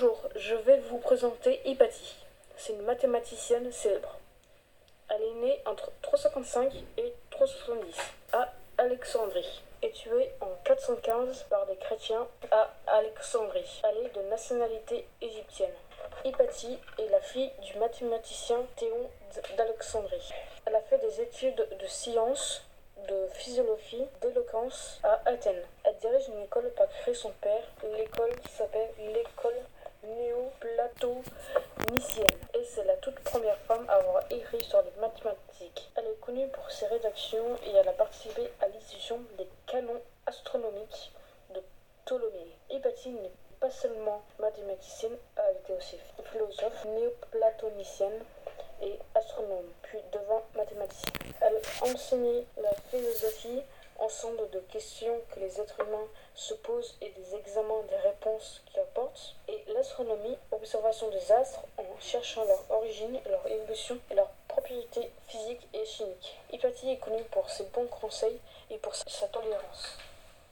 Bonjour, je vais vous présenter Hypatie. C'est une mathématicienne célèbre. Elle est née entre 355 et 370 à Alexandrie et tuée en 415 par des chrétiens à Alexandrie. Elle est de nationalité égyptienne. Hypatie est la fille du mathématicien Théon d'Alexandrie. Elle a fait des études de sciences, de physiologie, d'éloquence à Athènes. Elle dirige une école par créé son père. L'école s'appelle et c'est la toute première femme à avoir écrit sur les mathématiques. Elle est connue pour ses rédactions et elle a participé à l'institution des canons astronomiques de Ptolémée. Hypatie n'est pas seulement mathématicienne, elle était aussi philosophe, néoplatonicienne et astronome, puis devant mathématicienne. Elle enseignait la philosophie, ensemble de questions que les êtres humains se posent et des examens des réponses qu'ils apportent, et l'astronomie, observation des astres en cherchant leur origine, leur évolution et leurs propriétés physiques et chimiques. Hypatie est connue pour ses bons conseils et pour sa tolérance.